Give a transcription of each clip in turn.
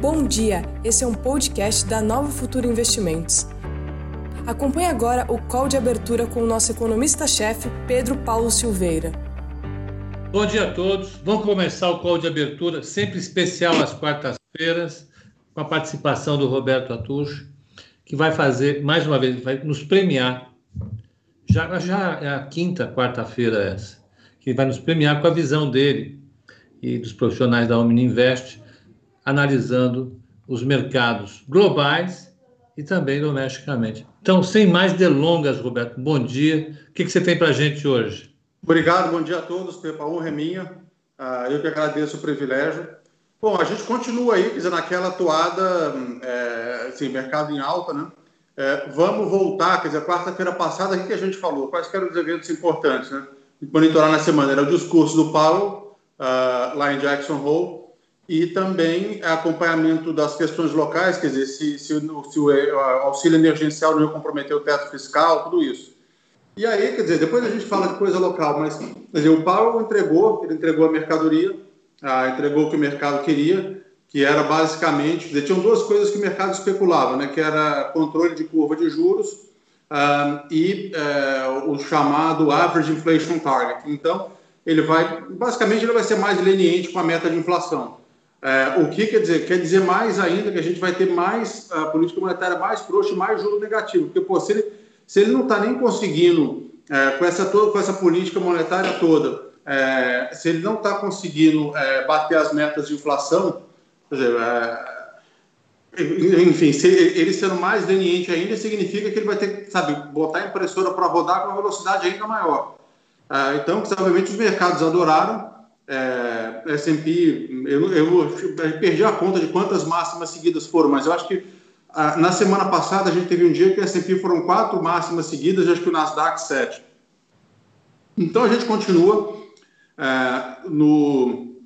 Bom dia, esse é um podcast da Nova Futuro Investimentos. Acompanhe agora o call de abertura com o nosso economista-chefe, Pedro Paulo Silveira. Bom dia a todos. Vamos começar o call de abertura, sempre especial às quartas-feiras, com a participação do Roberto Atucho, que vai fazer, mais uma vez, vai nos premiar. Já, já é a quinta quarta-feira essa, que vai nos premiar com a visão dele e dos profissionais da Omni Invest analisando os mercados globais e também domesticamente. Então, sem mais delongas, Roberto, bom dia. O que, que você tem para a gente hoje? Obrigado, bom dia a todos. A honra é minha. Uh, eu que agradeço o privilégio. Bom, a gente continua aí, naquela toada, é, assim, mercado em alta, né? É, vamos voltar, quer dizer, quarta-feira passada, o que a gente falou? Quais eram os eventos importantes, né? Monitorar na semana. Era o discurso do Powell, uh, lá em Jackson Hole, e também acompanhamento das questões locais, quer dizer, se, se, se o auxílio emergencial não ia comprometer o teto fiscal, tudo isso. E aí, quer dizer, depois a gente fala de coisa local, mas dizer, o Paulo entregou, ele entregou a mercadoria, ah, entregou o que o mercado queria, que era basicamente, dizer, tinham duas coisas que o mercado especulava, né, que era controle de curva de juros ah, e eh, o chamado average inflation target. Então, ele vai, basicamente, ele vai ser mais leniente com a meta de inflação. É, o que quer dizer? Quer dizer mais ainda que a gente vai ter mais a política monetária mais frouxa mais juro negativo. Porque, pô, se ele, se ele não está nem conseguindo, é, com, essa toda, com essa política monetária toda, é, se ele não está conseguindo é, bater as metas de inflação, quer dizer, é, enfim, se ele sendo mais leniente ainda, significa que ele vai ter que, sabe, botar a impressora para rodar com uma velocidade ainda maior. É, então, obviamente, os mercados adoraram, é, S&P, eu, eu, perdi a conta de quantas máximas seguidas foram, mas eu acho que ah, na semana passada a gente teve um dia que o S&P foram quatro máximas seguidas, acho que o Nasdaq sete. Então a gente continua é, no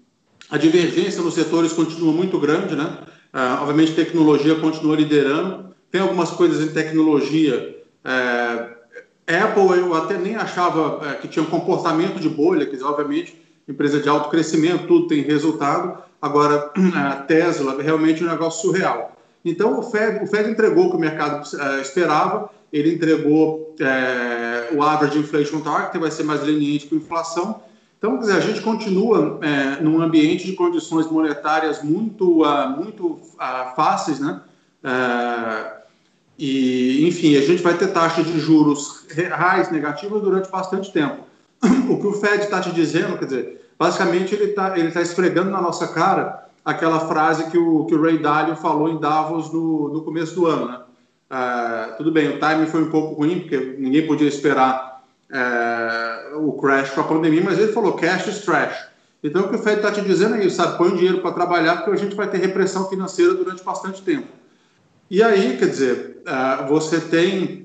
a divergência nos setores continua muito grande, né? É, obviamente tecnologia continua liderando. Tem algumas coisas em tecnologia. É, Apple eu até nem achava é, que tinha um comportamento de bolha, dizer, obviamente empresa de alto crescimento, tudo tem resultado. Agora, a Tesla realmente é um negócio surreal. Então, o Fed, o Fed entregou o que o mercado uh, esperava, ele entregou uh, o average inflation target, vai ser mais leniente com a inflação. Então, dizer, a gente continua uh, num ambiente de condições monetárias muito, uh, muito fáceis, né? e, enfim, a gente vai ter taxa de juros reais negativas durante bastante tempo. o que o Fed está te dizendo, quer dizer, basicamente ele está ele tá esfregando na nossa cara aquela frase que o, que o Ray Dalio falou em Davos no, no começo do ano, né? Uh, tudo bem, o timing foi um pouco ruim, porque ninguém podia esperar uh, o crash com a pandemia, mas ele falou cash is trash. Então, o que o Fed está te dizendo é isso, sabe? Põe o dinheiro para trabalhar, porque a gente vai ter repressão financeira durante bastante tempo. E aí, quer dizer, uh, você tem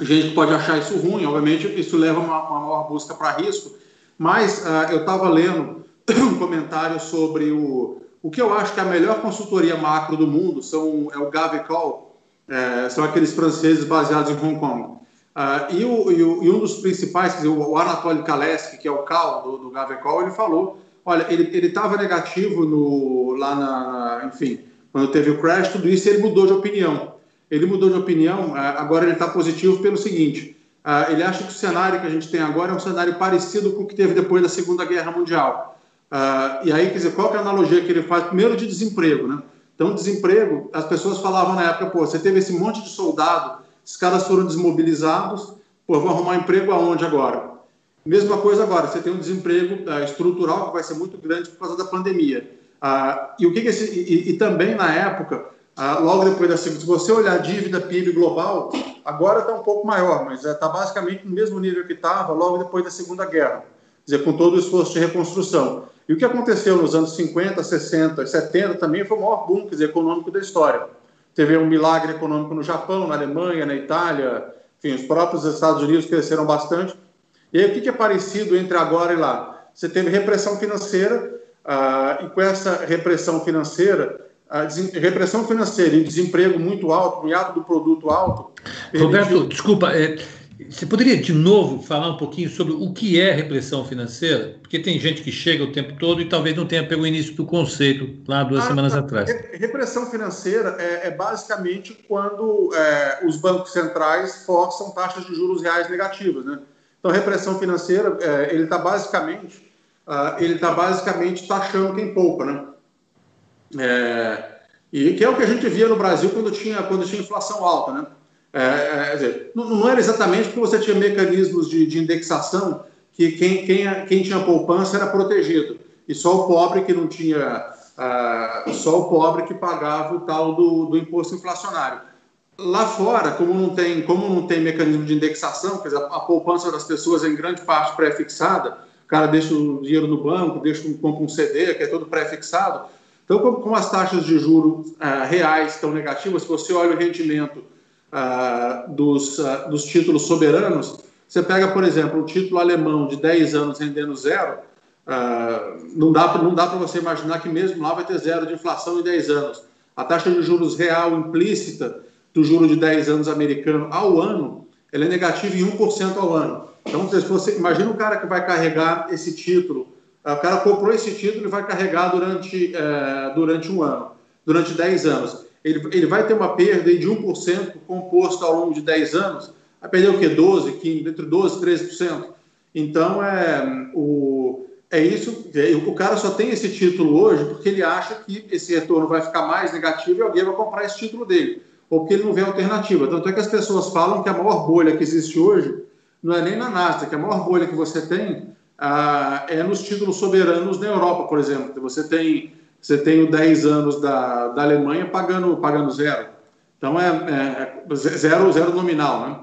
gente que pode achar isso ruim, obviamente isso leva a uma, uma maior busca para risco, mas uh, eu estava lendo um comentário sobre o, o que eu acho que é a melhor consultoria macro do mundo, são, é o Gavekal, é, são aqueles franceses baseados em Hong Kong. Uh, e, o, e, o, e, um dos principais, dizer, o Anatoly Kaleski, que é o Cal do, do Gavekal, ele falou, olha, ele estava negativo no, lá na, enfim, quando teve o crash, tudo isso, ele mudou de opinião ele mudou de opinião, é, agora ele está positivo pelo seguinte: é, ele acha que o cenário que a gente tem agora é um cenário parecido com o que teve depois da Segunda Guerra Mundial. É, e aí, quer dizer, qual é a analogia que ele faz? Primeiro, de desemprego, né? Então, desemprego, as pessoas falavam na época, pô, você teve esse monte de soldado, esses caras foram desmobilizados, pô, vão arrumar emprego aonde agora? Mesma coisa agora, você tem um desemprego estrutural que vai ser muito grande por causa da pandemia. E o que, que esse, e, e, também na época ah, logo depois da segunda. Se você olhar a dívida PIB global, agora está um pouco maior, mas está é, basicamente no mesmo nível que estava logo depois da Segunda Guerra, quer dizer, com todo o esforço de reconstrução. E o que aconteceu nos anos 50, 60, 70 também foi o maior boom dizer, econômico da história. Teve um milagre econômico no Japão, na Alemanha, na Itália, enfim, os próprios Estados Unidos cresceram bastante. E aí, o que é parecido entre agora e lá? Você teve repressão financeira, ah, e com essa repressão financeira, a repressão financeira e desemprego muito alto, um hiato do produto alto. Roberto, desculpa, é, Você poderia, de novo, falar um pouquinho sobre o que é repressão financeira? Porque tem gente que chega o tempo todo e talvez não tenha pego o início do conceito lá duas ah, semanas atrás. Repressão financeira é, é basicamente quando é, os bancos centrais forçam taxas de juros reais negativas. Né? Então, repressão financeira, é, ele está basicamente, uh, ele tá basicamente taxando quem poupa. Né? É, e que é o que a gente via no Brasil quando tinha, quando tinha inflação alta. Né? É, é, dizer, não, não, era exatamente porque você tinha mecanismos de, de indexação que quem, quem, quem, tinha poupança era protegido e só o pobre que não tinha uh, só o pobre que pagava o tal do, do, imposto inflacionário lá fora como não tem como não tem mecanismo de indexação quer dizer, a, a poupança das pessoas é em grande parte pré-fixada o cara deixa o dinheiro no banco deixa compra um CD que é todo pré-fixado então como, as taxas de juros uh, reais estão negativas se você olha o rendimento ah, dos, uh, dos títulos soberanos, você pega, por exemplo, um título alemão de 10 anos rendendo zero, não dá para você imaginar que mesmo lá vai ter zero de inflação em 10 anos. A taxa de juros real implícita do juro de 10 anos americano ao ano, ela é negativa em 1% ao ano. Então, se você imagina o cara que vai carregar esse título, o cara comprou esse título e vai carregar durante, uh, durante um ano, durante 10 anos ele, ele vai ter uma perda de 1% composto ao longo de 10 anos, vai perder o quê? 12, 15, entre 12 e 13%. Então, é, o, é isso, é, o cara só tem esse título hoje porque ele acha que esse retorno vai ficar mais negativo e alguém vai comprar esse título dele, ou porque ele não vê alternativa. Tanto é que as pessoas falam que a maior bolha que existe hoje não é nem na Nasdaq, a maior bolha que você tem ah, é nos títulos soberanos na Europa, por exemplo. Você tem você tem o 10 anos da, da Alemanha pagando, pagando zero. Então é, é, é zero, zero nominal, né?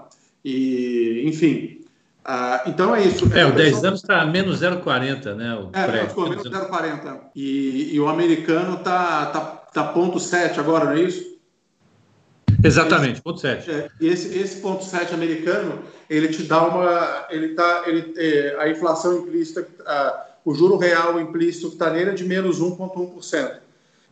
E, enfim. Uh, então é isso. É, o 10 anos está menos 0,40, né? O é, pré, ficou menos 0,40. E, e o americano está tá, tá ponto 7 agora, não é isso? Exatamente, ponto 7. É, e esse, esse ponto 7 americano, ele te dá uma. Ele tá, ele, é, a inflação implícita. Uh, o juro real implícito que está nele é de menos 1,1%.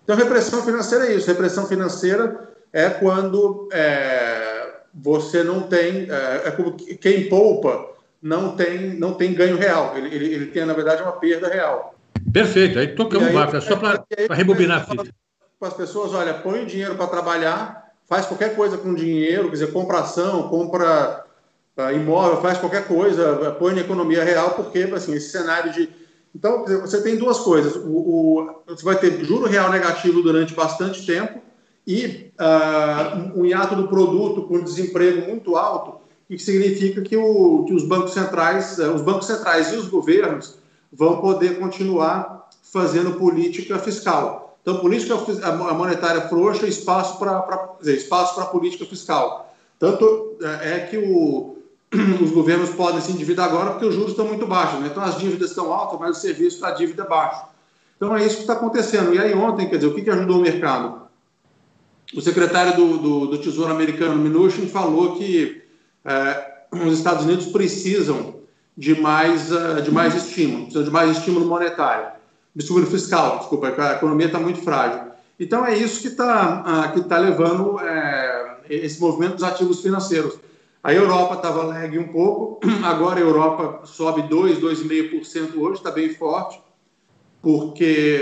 Então, repressão financeira é isso. Repressão financeira é quando é, você não tem. É, é, como quem poupa não tem, não tem ganho real. Ele, ele, ele tem, na verdade, uma perda real. Perfeito. Aí tocamos o só para rebobinar a fita. Para as pessoas, olha, põe o dinheiro para trabalhar, faz qualquer coisa com dinheiro, quer dizer, compra ação, compra uh, imóvel, faz qualquer coisa, põe na economia real, porque assim, esse cenário de então, você tem duas coisas. O, o, você vai ter juro real negativo durante bastante tempo e uh, um hiato do produto com desemprego muito alto, que significa que, o, que os bancos centrais, uh, os bancos centrais e os governos vão poder continuar fazendo política fiscal. Então, política monetária frouxa, espaço para espaço para política fiscal. Tanto é, é que o, os governos podem se endividar agora porque os juros estão muito baixos. Né? Então as dívidas estão altas, mas o serviço para a dívida é baixo. Então é isso que está acontecendo. E aí ontem, quer dizer, o que, que ajudou o mercado? O secretário do, do, do Tesouro americano, Mnuchin, falou que é, os Estados Unidos precisam de mais, uh, de mais estímulo, precisam de mais estímulo monetário, estímulo fiscal, desculpa, a economia está muito frágil. Então é isso que está uh, que tá levando uh, esse movimento dos ativos financeiros. A Europa estava lag um pouco, agora a Europa sobe 2, 2,5% hoje, está bem forte, porque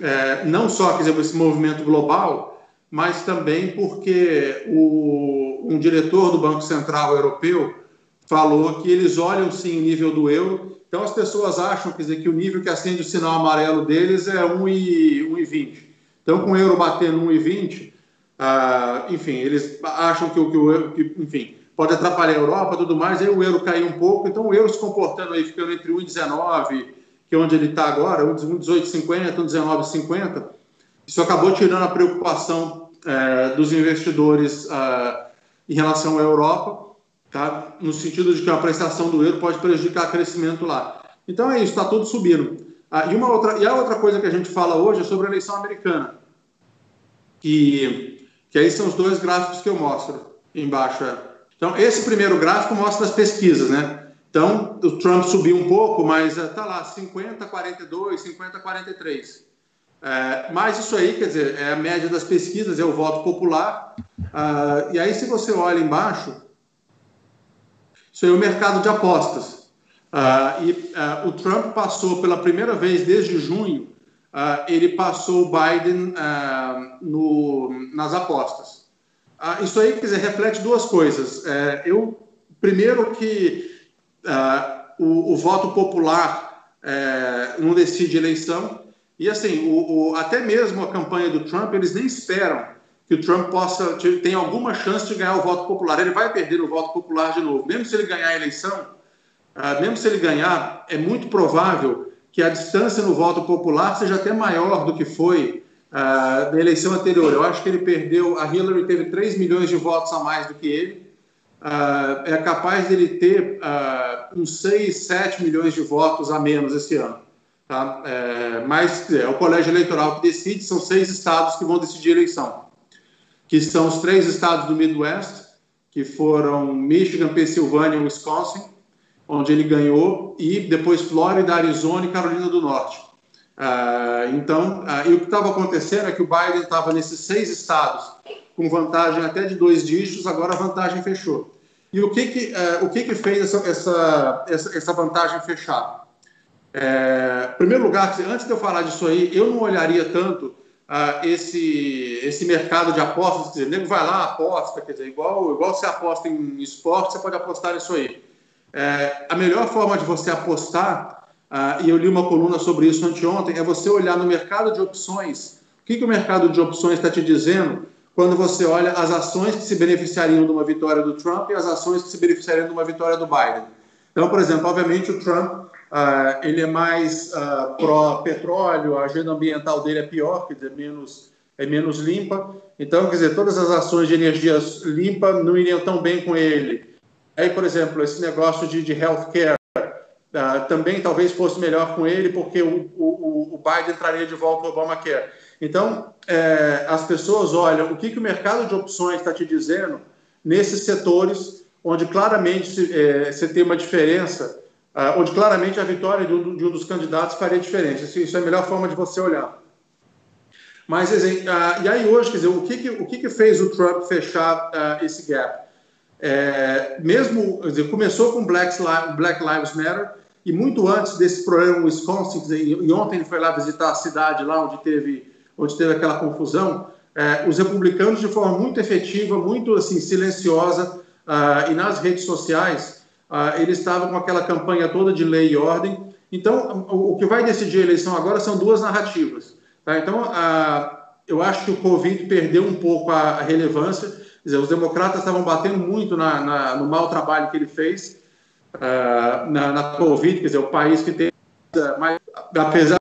é, não só quer dizer, esse movimento global, mas também porque o, um diretor do Banco Central Europeu falou que eles olham sim o nível do euro, então as pessoas acham quer dizer, que o nível que acende o sinal amarelo deles é 1,20. Então, com o euro batendo 1,20, ah, enfim, eles acham que o que enfim, pode atrapalhar a Europa tudo mais, aí o euro caiu um pouco, então o euro se comportando aí, ficando entre 1,19, que é onde ele está agora, 1,1850, 1,1950, isso acabou tirando a preocupação é, dos investidores é, em relação à Europa, tá? no sentido de que a prestação do euro pode prejudicar o crescimento lá. Então é isso, está tudo subindo. Ah, e, uma outra, e a outra coisa que a gente fala hoje é sobre a eleição americana, que, que aí são os dois gráficos que eu mostro embaixo. É. Então, esse primeiro gráfico mostra as pesquisas, né? Então, o Trump subiu um pouco, mas está eh, lá, 50, 42, 50, 43. É, mas isso aí, quer dizer, é a média das pesquisas, é o voto popular. Uh, e aí, se você olha embaixo, Isso é o mercado de apostas. Uh, e uh, o Trump passou pela primeira vez desde junho, uh, ele passou o Biden no, nas apostas. isso aí, quer dizer, reflete duas coisas. É, eu, primeiro que o, o, voto popular é, não decide eleição, e assim, o, o, até mesmo a campanha do Trump, eles nem esperam que o Trump possa ter alguma chance de ganhar o voto popular. Ele vai perder o voto popular de novo. Mesmo se ele ganhar a eleição, uh, mesmo se ele ganhar, é muito provável que a distância no voto popular seja até maior do que foi uh, na eleição anterior. Eu acho que ele perdeu, a Hillary teve 3 milhões de votos a mais do que ele. Uh, é capaz dele ter uns 6, 7 milhões de votos a menos esse ano. Tá? É, mas é o colégio eleitoral que decide, são seis estados que vão decidir a eleição que são os três estados do Midwest, que foram Michigan, Pensilvânia e Wisconsin, onde ele ganhou, e depois Flórida, Arizona e Carolina do Norte. Uh, então, uh, e o que estava acontecendo é que o Biden estava nesses seis estados com vantagem até de dois dígitos, agora a vantagem fechou. E o que que, uh, o que, que fez essa, essa, essa, vantagem fechar? É, em primeiro lugar, antes de eu falar disso aí, eu não olharia tanto uh, esse, esse mercado de apostas, quer dizer, nego vai lá, aposta, quer dizer, igual, igual você aposta em esporte, você pode apostar nisso aí. É, a melhor forma de você apostar, uh, e eu li uma coluna sobre isso anteontem, é você olhar no mercado de opções. O que, que o mercado de opções está te dizendo quando você olha as ações que se beneficiariam de uma vitória do Trump e as ações que se beneficiariam de uma vitória do Biden? Então, por exemplo, obviamente o Trump Uh, ele é mais uh, pró-petróleo, a agenda ambiental dele é pior, quer dizer, menos, é menos limpa. Então, quer dizer, todas as ações de energia limpa não iriam tão bem com ele. Aí, por exemplo, esse negócio de, de healthcare uh, também talvez fosse melhor com ele, porque o, o, o Biden entraria de volta ao Obamacare. Então, é, as pessoas olham o que, que o mercado de opções está te dizendo nesses setores onde claramente é, você tem uma diferença uh, onde claramente a vitória de um, de um, dos candidatos faria diferença. Isso, isso, é a melhor forma de você olhar. Mas, uh, e aí hoje, quer dizer, o que, que o que, que fez o Trump fechar uh, esse gap? É, mesmo, dizer, começou com Black, Black Lives Matter, e muito antes desse problema no Wisconsin, dizer, e ontem ele foi lá visitar a cidade lá onde teve, onde teve aquela confusão, é, os republicanos, de forma muito efetiva, muito assim, silenciosa, e nas redes sociais, ah, ele estava com aquela campanha toda de lei e ordem. Então, o, que vai decidir a eleição agora são duas narrativas. Tá? Então, ah, eu acho que o Covid perdeu um pouco a, relevância. Dizer, os democratas estavam batendo muito na, na, no mau trabalho que ele fez ah, na, na, Covid, quer dizer, o país que tem mais, apesar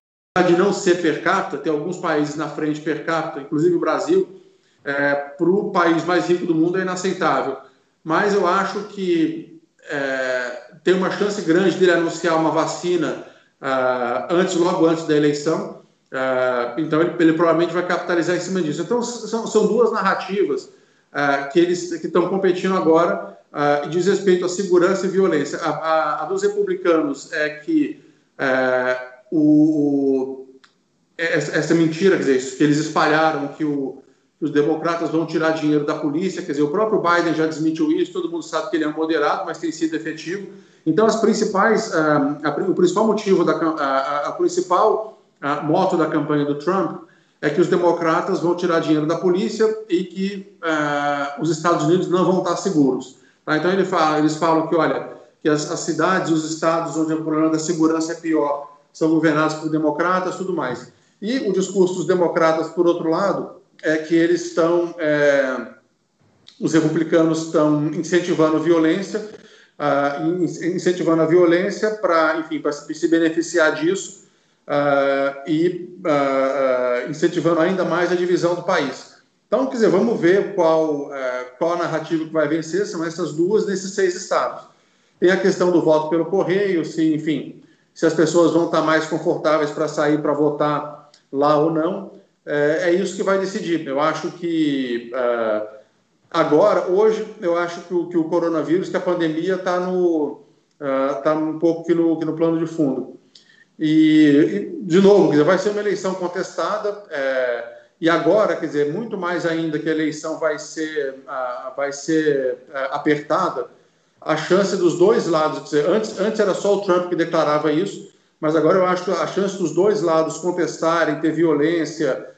de não ser per capita, tem alguns países na frente per capita, inclusive o Brasil, é, para o país mais rico do mundo é inaceitável. Mas eu acho que é, tem uma chance grande dele anunciar uma vacina uh, antes, logo antes da eleição. Uh, então, ele, ele, provavelmente vai capitalizar em cima disso. Então, são, são duas narrativas uh, que eles que estão competindo agora uh, diz respeito à segurança e violência. A, a, a dos republicanos é que o, essa, essa mentira, quer dizer, que eles espalharam que o, os democratas vão tirar dinheiro da polícia, quer dizer, o próprio Biden já desmentiu isso, todo mundo sabe que ele é moderado, mas tem sido efetivo. Então, as principais, uh, a, o principal motivo, da, a, a principal uh, moto da campanha do Trump é que os democratas vão tirar dinheiro da polícia e que uh, os Estados Unidos não vão estar seguros. Tá? Então, ele fala, eles falam que, olha, que as, as cidades, os estados onde o problema da segurança é pior, são governados por democratas, tudo mais. E o discurso dos democratas, por outro lado, é que eles estão, é, os republicanos estão incentivando violência, uh, incentivando a violência para, enfim, para se beneficiar disso uh, e uh, incentivando ainda mais a divisão do país. Então, quer dizer, vamos ver qual, qual a narrativa que vai vencer, são essas duas nesses seis estados. Tem a questão do voto pelo correio, se, enfim, se as pessoas vão estar mais confortáveis para sair para votar lá ou não é, é isso que vai decidir. Eu acho que uh, agora, hoje, eu acho que o, que o coronavírus, que a pandemia está no uh, um pouco aqui no, aqui no plano de fundo. E, e de novo, dizer, vai ser uma eleição contestada. É, e agora, quer dizer, muito mais ainda que a eleição vai ser, uh, vai ser uh, apertada, a chance dos dois lados, dizer, antes, antes era só o Trump que declarava isso, mas agora eu acho que a chance dos dois lados contestarem, ter violência,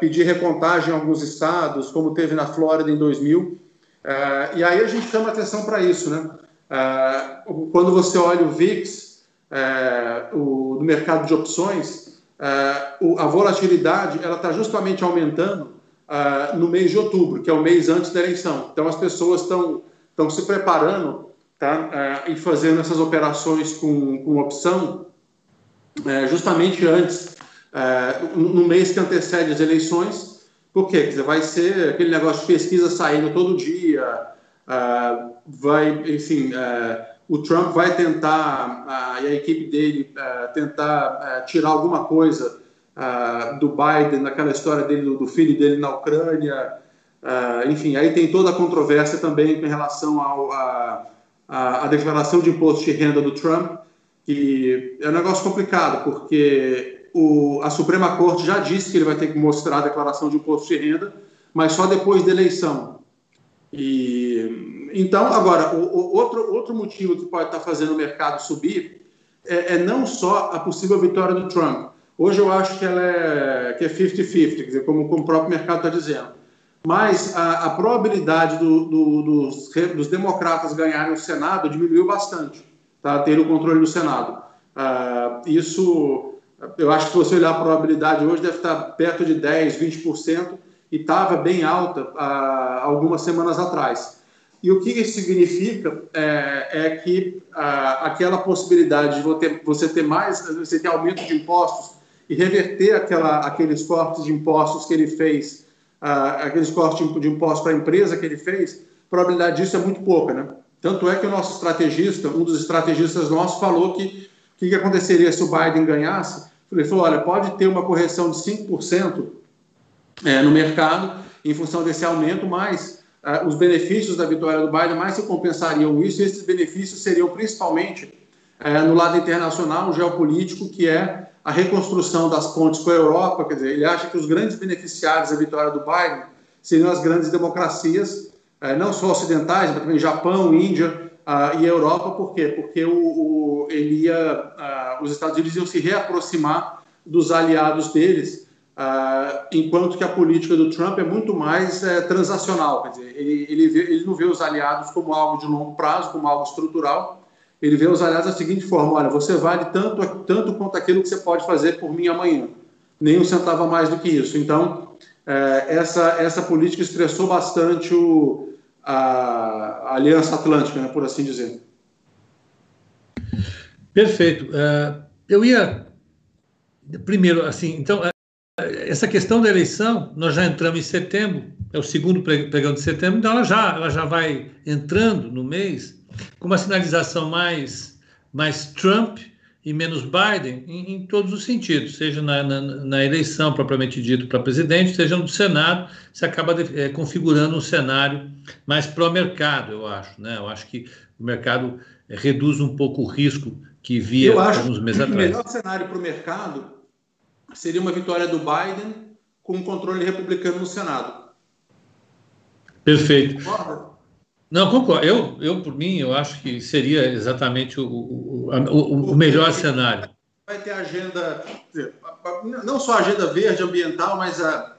pedir recontagem em alguns estados, como teve na Flórida em 2000, é, e aí a gente chama atenção para isso, né? É, quando você olha o VIX, o, no mercado de opções, a volatilidade ela está justamente aumentando no mês de outubro, que é o mês antes da eleição. Então as pessoas estão estão se preparando tá, e fazendo essas operações com, com opção justamente antes é, no mês que antecede as eleições, por quê? Quer dizer, vai ser aquele negócio de pesquisa saindo todo dia, uh, vai, enfim, uh, o Trump vai tentar, e a equipe dele, tentar tirar alguma coisa do Biden, naquela história dele, do, filho dele na Ucrânia, enfim, aí tem toda a controvérsia também em relação ao, a, a, a declaração de imposto de renda do Trump, que é um negócio complicado, porque o, a Suprema Corte já disse que ele vai ter que mostrar a declaração de imposto de renda, mas só depois da eleição. E, então, agora, o, o, outro, outro motivo que pode estar fazendo o mercado subir é, é, não só a possível vitória do Trump. Hoje eu acho que ela é 50-50, que é 50-50, quer dizer, como, como, o próprio mercado está dizendo. Mas a, a probabilidade do, do, dos, dos, democratas ganharem o Senado diminuiu bastante, tá? ter o controle do Senado. Uh, isso eu acho que se você olhar a probabilidade hoje, deve estar perto de 10%, 20%, e estava bem alta há algumas semanas atrás. E o que isso significa é, é que a, aquela possibilidade de você ter, mais, você ter aumento de impostos e reverter aquela, aqueles cortes de impostos que ele fez, uh, aqueles cortes de impostos para a empresa que ele fez, a probabilidade disso é muito pouca, né? Tanto é que o nosso estrategista, um dos estrategistas nossos, falou que o que aconteceria se o Biden ganhasse? Ele falou: olha, pode ter uma correção de 5% é, no mercado em função desse aumento, mas é, os benefícios da vitória do Biden mais se compensariam isso, e esses benefícios seriam principalmente é, no lado internacional, geopolítico, que é a reconstrução das pontes com a Europa. Quer dizer, ele acha que os grandes beneficiários da vitória do Biden seriam as grandes democracias, é, não só ocidentais, mas também Japão, Índia uh, e Europa, por quê? Porque o, o ele ia, uh, os Estados Unidos iam se reaproximar dos aliados deles, uh, enquanto que a política do Trump é muito mais é, transacional, quer dizer, ele, ele, vê, ele não vê os aliados como algo de longo prazo, como algo estrutural, ele vê os aliados da seguinte forma: olha, você vale tanto, tanto quanto aquilo que você pode fazer por mim amanhã, nem um centavo a mais do que isso. Então, é, essa, essa política estressou bastante o, a, Aliança Atlântica, né, por assim dizer. Perfeito. Uh, eu ia primeiro assim, então uh, essa questão da eleição, nós já entramos em setembro, é o segundo pregão de setembro, então ela já, ela já vai entrando no mês com uma sinalização mais, mais Trump e menos Biden em, em todos os sentidos, seja na, na, na eleição propriamente dito para presidente, seja no Senado, se acaba de, é, configurando um cenário mais pró-mercado, eu acho. Né? Eu acho que o mercado é, reduz um pouco o risco que via alguns meses atrás. O melhor cenário para o mercado seria uma vitória do Biden com um controle republicano no Senado. Perfeito. Concorda? Não, concordo. Eu, eu, por mim, eu acho que seria exatamente o, o, o, o melhor cenário. Vai ter agenda, não só a agenda verde, ambiental, mas a,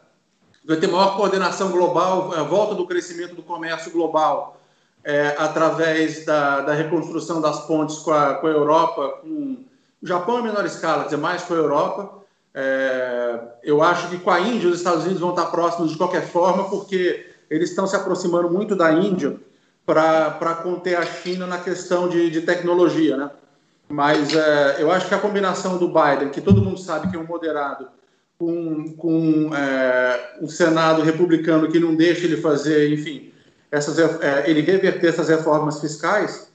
vai ter maior coordenação global, a volta do crescimento do comércio global é, através da, da, reconstrução das pontes com a, com a Europa, com o Japão em menor escala, dizer, mais com a Europa. É, eu acho que com a Índia os Estados Unidos vão estar próximos de qualquer forma, porque eles estão se aproximando muito da Índia para conter a China na questão de, de tecnologia, né? Mas é, eu acho que a combinação do Biden, que todo mundo sabe que é um moderado, com, com é, um Senado republicano que não deixa ele fazer, enfim, essas, é, ele reverter essas reformas fiscais,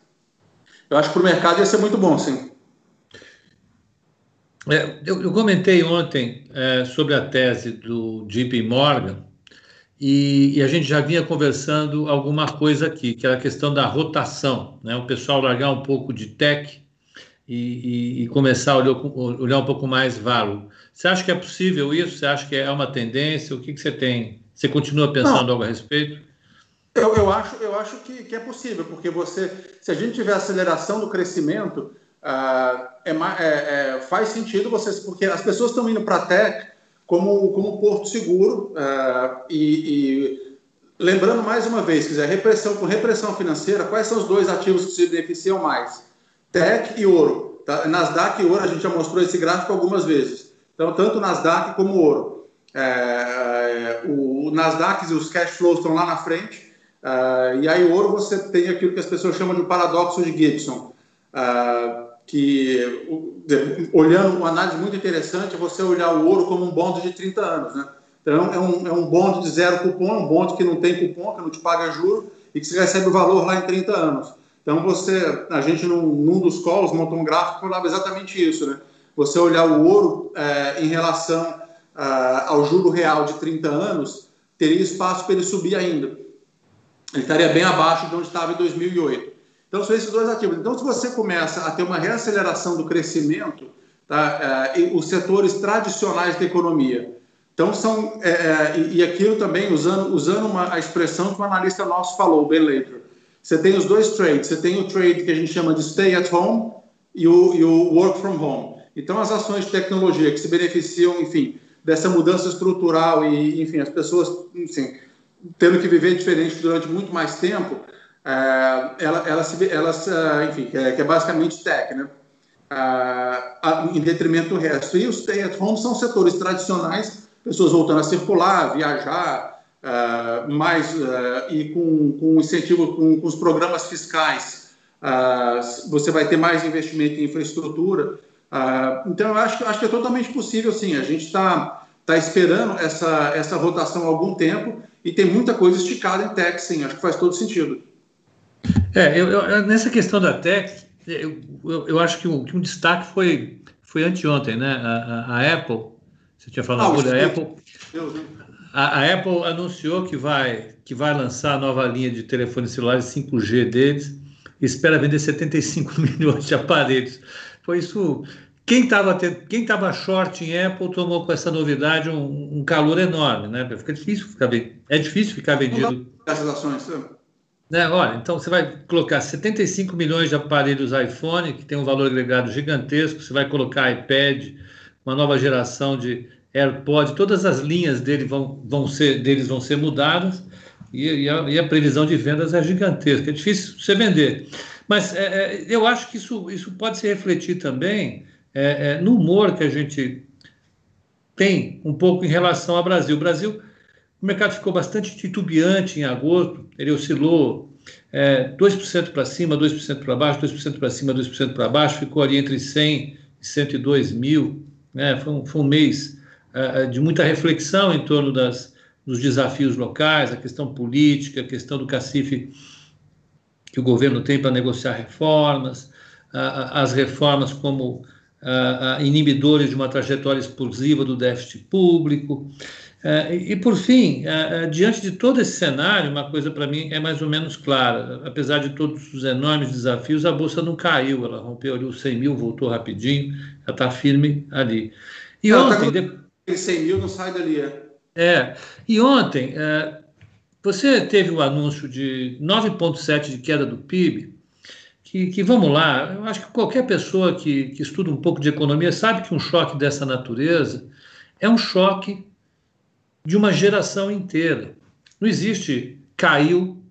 eu acho que para o mercado ia ser muito bom, sim. É, eu, eu, comentei ontem é, sobre a tese do JP Morgan, e, e, a gente já vinha conversando alguma coisa aqui, que era a questão da rotação, né? o pessoal largar um pouco de tech e, e, e começar a olhar, olhar, um pouco mais valor. Você acha que é possível isso? Você acha que é uma tendência? O que, que você tem? Você continua pensando Não. algo a respeito? Eu, eu acho, eu acho que, que, é possível, porque você, se a gente tiver aceleração do crescimento, uh, é, é, é, faz sentido vocês, porque as pessoas estão indo para a tech como, como porto seguro uh, e, e, lembrando mais uma vez, quiser repressão com repressão financeira, quais são os dois ativos que se beneficiam mais? Tech e ouro. Tá? Nasdaq e ouro a gente já mostrou esse gráfico algumas vezes. Então tanto Nasdaq como ouro. É, o Nasdaq e os cash flows estão lá na frente Uh, e aí, ouro, você tem aquilo que as pessoas chamam de paradoxo de Gibson, que, olhando uma análise muito interessante, é você olhar o ouro como um bonde de 30 anos. Né? Então, é um, é um bonde de zero cupom, um bonde que não tem cupom, que não te paga juro e que você recebe o valor lá em 30 anos. Então, você, a gente, num, num dos calls, montou um gráfico que falava exatamente isso. Né? Você olhar o ouro é, em relação uh, ao juro real de 30 anos, teria espaço para ele subir ainda ele estaria bem abaixo de onde estava em 2008. Então, são esses dois ativos. Então, se você começa a ter uma reaceleração do crescimento, tá, é, os setores tradicionais da economia, então são, é, é, e aquilo também, usando, usando uma, a expressão que um analista nosso falou, Ben Later, você tem os dois trades, você tem o trade que a gente chama de stay at home e o, e o work from home. Então, as ações de tecnologia que se beneficiam, enfim, dessa mudança estrutural e, enfim, as pessoas, enfim, tendo que viver diferente durante muito mais tempo, ela, ela, se, ela enfim, que é, que é, basicamente tech, né? É, em detrimento do resto. E os stay at home são setores tradicionais, pessoas voltando a circular, viajar, é, mais e com, com incentivo, com, com os programas fiscais, você vai ter mais investimento em infraestrutura. então, eu acho, acho que é totalmente possível, sim. A gente está tá esperando essa, essa rotação há algum tempo e tem muita coisa esticada em tech, sim, acho que faz todo sentido. É, eu, eu, nessa questão da tech, eu, eu, acho que um, que um, destaque foi, foi anteontem, né? A, a, a Apple, você tinha falado ah, a Apple. A, a, Apple anunciou que vai, que vai lançar a nova linha de telefones celulares 5G deles e espera vender 75 milhões de aparelhos. Foi isso quem estava quem tava short em Apple tomou com essa novidade um, um calor enorme, né? Fica difícil ficar é difícil ficar vendido. Essas ações. Né? Olha, então você vai colocar 75 milhões de aparelhos iPhone, que tem um valor agregado gigantesco, você vai colocar iPad, uma nova geração de AirPod, todas as linhas dele vão, vão ser, deles vão ser mudadas e, e, a, e a previsão de vendas é gigantesca. É difícil você vender. Mas é, é, eu acho que isso, isso pode se refletir também é, é, no humor que a gente tem um pouco em relação ao Brasil. O Brasil, o mercado ficou bastante titubeante em agosto, ele oscilou é, 2% para cima, 2% para baixo, 2% para cima, 2% para baixo, ficou ali entre 100 e 102 mil. Né? Foi, um, foi um mês é, de muita reflexão em torno das, dos desafios locais, a questão política, a questão do cacife que o governo tem para negociar reformas, as reformas como uh, inibidores de uma trajetória explosiva do déficit público. Uh, e, por fim, uh, diante de todo esse cenário, uma coisa para mim é mais ou menos clara: apesar de todos os enormes desafios, a bolsa não caiu, ela rompeu ali os 100 mil, voltou rapidinho, ela está firme ali. E ela tá ontem. Tá 100 mil não sai dali, é. É, e ontem. Você teve o anúncio de 9,7% de queda do PIB, que, que, vamos lá, eu acho que qualquer pessoa que, que estuda um pouco de economia sabe que um choque dessa natureza é um choque de uma geração inteira. Não existe caiu,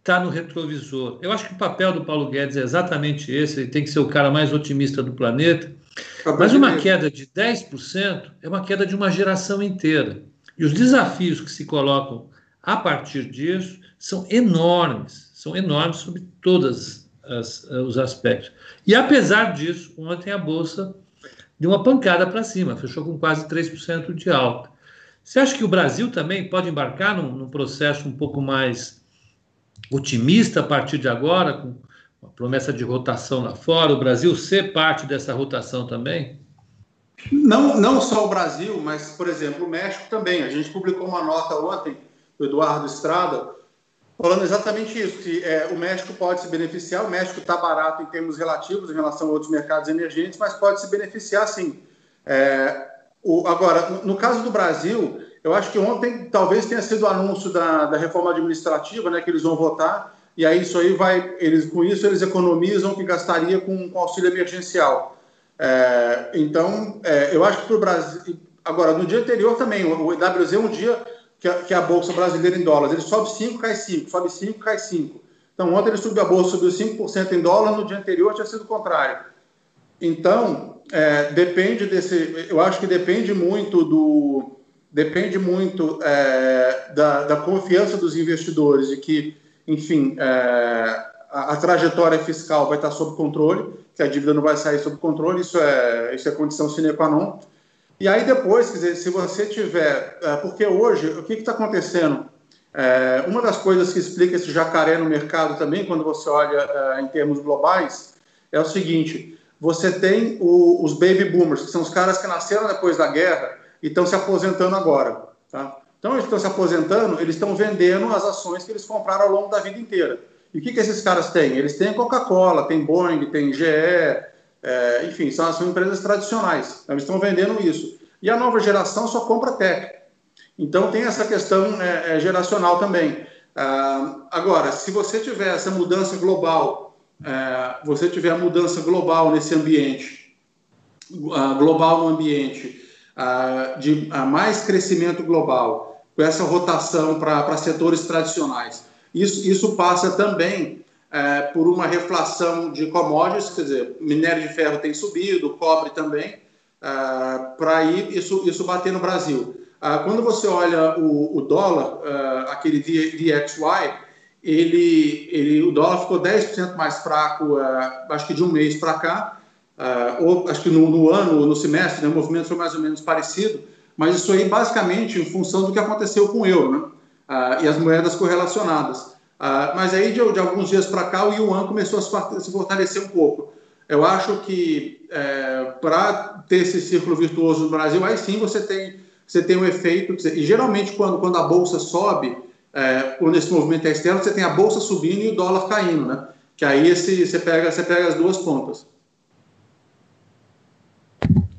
está no retrovisor. Eu acho que o papel do Paulo Guedes é exatamente esse, ele tem que ser o cara mais otimista do planeta. Mas uma queda de 10% é uma queda de uma geração inteira. E os desafios que se colocam a partir disso são enormes, são enormes sobre todas as, os aspectos. E apesar disso, ontem a Bolsa deu uma pancada para cima, fechou com quase 3% de alta. Você acha que o Brasil também pode embarcar num, num, processo um pouco mais otimista a partir de agora, com uma promessa de rotação lá fora, o Brasil ser parte dessa rotação também? Não, não só o Brasil, mas, por exemplo, o México também. A gente publicou uma nota ontem, do Eduardo Estrada, falando exatamente isso, que é, o México pode se beneficiar, o México está barato em termos relativos em relação a outros mercados emergentes, mas pode se beneficiar sim. É, o, agora, no, caso do Brasil, eu acho que ontem talvez tenha sido o anúncio da, da reforma administrativa, né, que eles vão votar, e aí isso aí vai, eles com isso eles economizam o que gastaria com, com auxílio emergencial. É, então, é, eu acho que para o Brasil, agora no dia anterior também, o, o WZ um dia que a, que a bolsa brasileira em dólares, ele sobe 5, cai 5, sobe 5, cai 5. Então, ontem ele subiu a bolsa, subiu 5% em dólar, no dia anterior tinha sido o contrário. Então, é, depende desse. Eu acho que depende muito do. Depende muito é, da, da, confiança dos investidores de que, enfim, é, a, a, trajetória fiscal vai estar sob controle, que a dívida não vai sair sob controle, isso é, isso é condição sine qua non. E aí depois, quer dizer, se você tiver. É, porque hoje, o que está acontecendo? É, uma das coisas que explica esse jacaré no mercado também, quando você olha é, em termos globais, é o seguinte: você tem o, os baby boomers, que são os caras que nasceram depois da guerra e estão se aposentando agora. Tá? Então, eles estão se aposentando, eles estão vendendo as ações que eles compraram ao longo da vida inteira. E o que, que esses caras têm? Eles têm Coca-Cola, tem Boeing, tem GE, é, enfim, são, são empresas tradicionais. Então, eles estão vendendo isso. E a nova geração só compra tech. Então tem essa questão é, é, geracional também. Ah, agora, se você tiver essa mudança global, é, você tiver a mudança global nesse ambiente, ah, global no ambiente, ah, de ah, mais crescimento global, com essa rotação para setores tradicionais, isso, isso passa também é, por uma reflação de commodities, quer dizer, minério de ferro tem subido, cobre também, ah, para ir isso, isso bater no Brasil. Ah, quando você olha o, o dólar, ah, aquele DXY, ele, ele, o dólar ficou 10% mais fraco, ah, acho que de um mês para cá, ou acho que no, no ano, no semestre, né, o movimento foi mais ou menos parecido, mas isso aí basicamente em função do que aconteceu com o euro né, e as moedas correlacionadas. mas aí de, de alguns dias para cá o yuan começou a se fortalecer um pouco. Eu acho que para ter esse círculo virtuoso no Brasil, aí sim você tem você tem um efeito, e geralmente quando, quando a bolsa sobe, é, quando esse movimento é externo, você tem a bolsa subindo e o dólar caindo, né? Que aí esse, você, pega, você pega as duas pontas.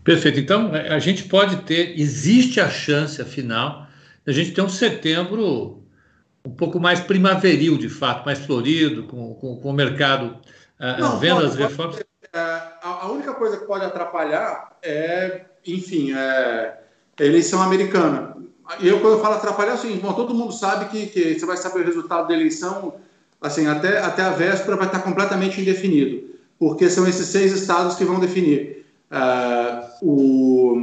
Perfeito. Então, a gente pode ter, existe a chance, afinal, a gente ter um setembro um pouco mais primaveril, de fato, mais florido, com, com, com o mercado uh, Não, vendo pode, as reformas. Pode, é, a, a única coisa que pode atrapalhar é, enfim, é, eleição americana. Eu, quando eu falo atrapalhar, é o seguinte: bom, todo mundo sabe que, que você vai saber o resultado da eleição, assim, até, até a véspera vai estar completamente indefinido, porque são esses seis estados que vão definir. Uh, o,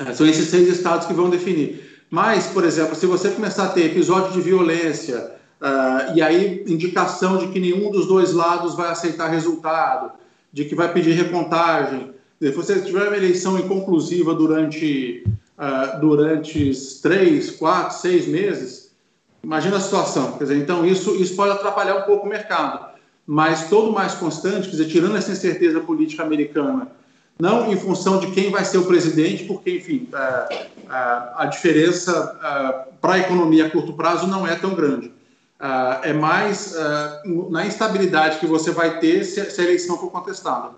uh, são esses seis estados que vão definir. Mas, por exemplo, se você começar a ter episódio de violência, uh, e aí indicação de que nenhum dos dois lados vai aceitar resultado, de que vai pedir recontagem, se você tiver uma eleição inconclusiva durante, uh, durante três, quatro, seis meses, imagina a situação. Quer dizer, então, isso, isso pode atrapalhar um pouco o mercado. Mas todo mais constante, quer dizer, tirando essa incerteza política americana, não em função de quem vai ser o presidente, porque, enfim, uh, uh, a diferença para a economia a curto prazo não é tão grande. é mais na instabilidade que você vai ter se, se a eleição for contestada.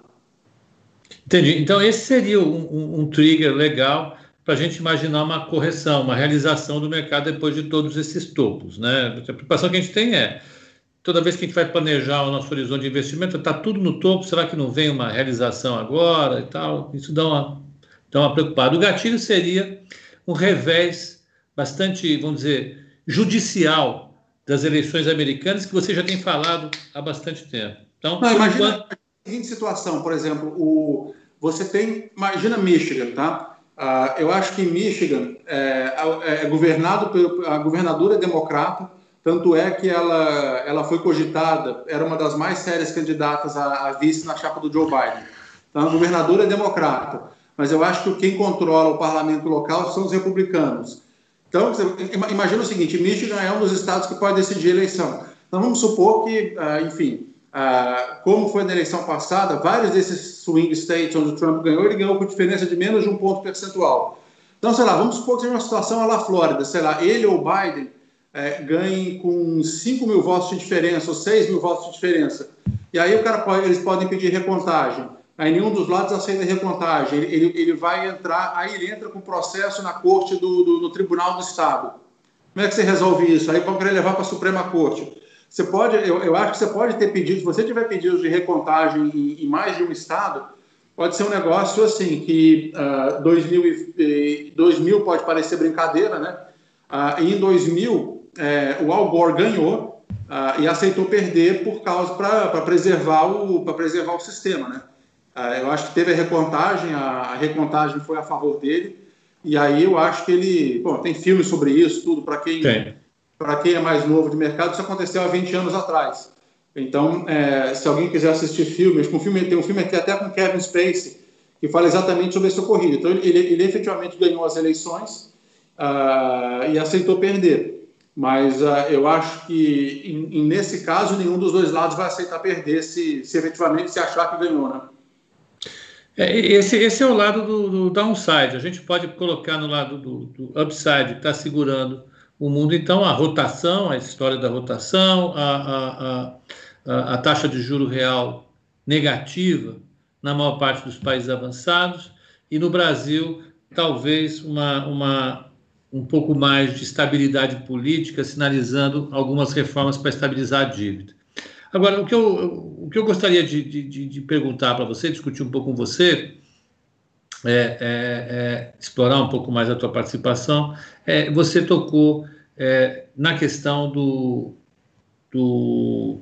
Entendi. Então, esse seria um, um, um trigger legal para a gente imaginar uma correção, uma realização do mercado depois de todos esses topos. Né? A preocupação que a gente tem é, toda vez que a gente vai planejar o nosso horizonte de investimento, está tudo no topo, será que não vem uma realização agora e tal? Isso dá uma, dá uma preocupada. O gatilho seria um revés bastante, vamos dizer, judicial das eleições americanas, que você já tem falado há bastante tempo. Então, não, imagina, enquanto seguinte situação, por exemplo, o, você tem, imagina Michigan, tá? Uh, eu acho que Michigan é, é, é governado pelo, a governadora é democrata, tanto é que ela, ela foi cogitada, era uma das mais sérias candidatas a, a vice na chapa do Joe Biden. Então, a governadora é democrata, mas eu acho que quem controla o parlamento local são os republicanos. Então, imagina o seguinte: Michigan é um dos estados que pode decidir a eleição. Então, vamos supor que, uh, enfim, ah, como foi na eleição passada, vários desses swing states onde o Trump ganhou, ele ganhou com diferença de menos de um ponto percentual. Então, sei lá, vamos supor que seja uma situação lá Flórida, sei lá, ele ou Biden é, ganhem com 5 mil votos de diferença ou 6 mil votos de diferença. E aí o cara pode, eles podem pedir recontagem. aí nenhum dos lados aceita recontagem. Ele, ele, ele vai entrar, aí ele entra com processo na corte do, do, Tribunal do Estado. Como é que você resolve isso? Aí vão querer levar para a Suprema Corte. Você pode, eu, eu acho que você pode ter pedidos, se você tiver pedidos de recontagem em, em mais de um estado, pode ser um negócio assim, que uh, 2000, 2000 pode parecer brincadeira, né? Uh, em 2000, é, o Al Gore ganhou uh, e aceitou perder por causa para preservar o para preservar o sistema, né? Uh, eu acho que teve a recontagem, a, a, recontagem foi a favor dele e aí eu acho que ele, bom, tem filmes sobre isso, tudo para quem para quem é mais novo de mercado, isso aconteceu há 20 anos atrás. Então, é, se alguém quiser assistir filmes, filme, tem um filme aqui até com Kevin Spacey, que fala exatamente sobre esse ocorrido. Então, ele, ele efetivamente ganhou as eleições uh, e aceitou perder. Mas uh, eu acho que, nesse caso, nenhum dos dois lados vai aceitar perder se, se efetivamente se achar que ganhou, né? É, esse, esse é o lado do, do, downside. A gente pode colocar no lado do, do upside, que está segurando o mundo, então, a rotação, a história da rotação, a, a, a, a taxa de juro real negativa na maior parte dos países avançados, e no Brasil, talvez uma, uma, um pouco mais de estabilidade política, sinalizando algumas reformas para estabilizar a dívida. Agora, o que eu, o que eu gostaria de, de, de perguntar para você, discutir um pouco com você, é, é, é, explorar um pouco mais a tua participação. É, você tocou é, na questão do, do,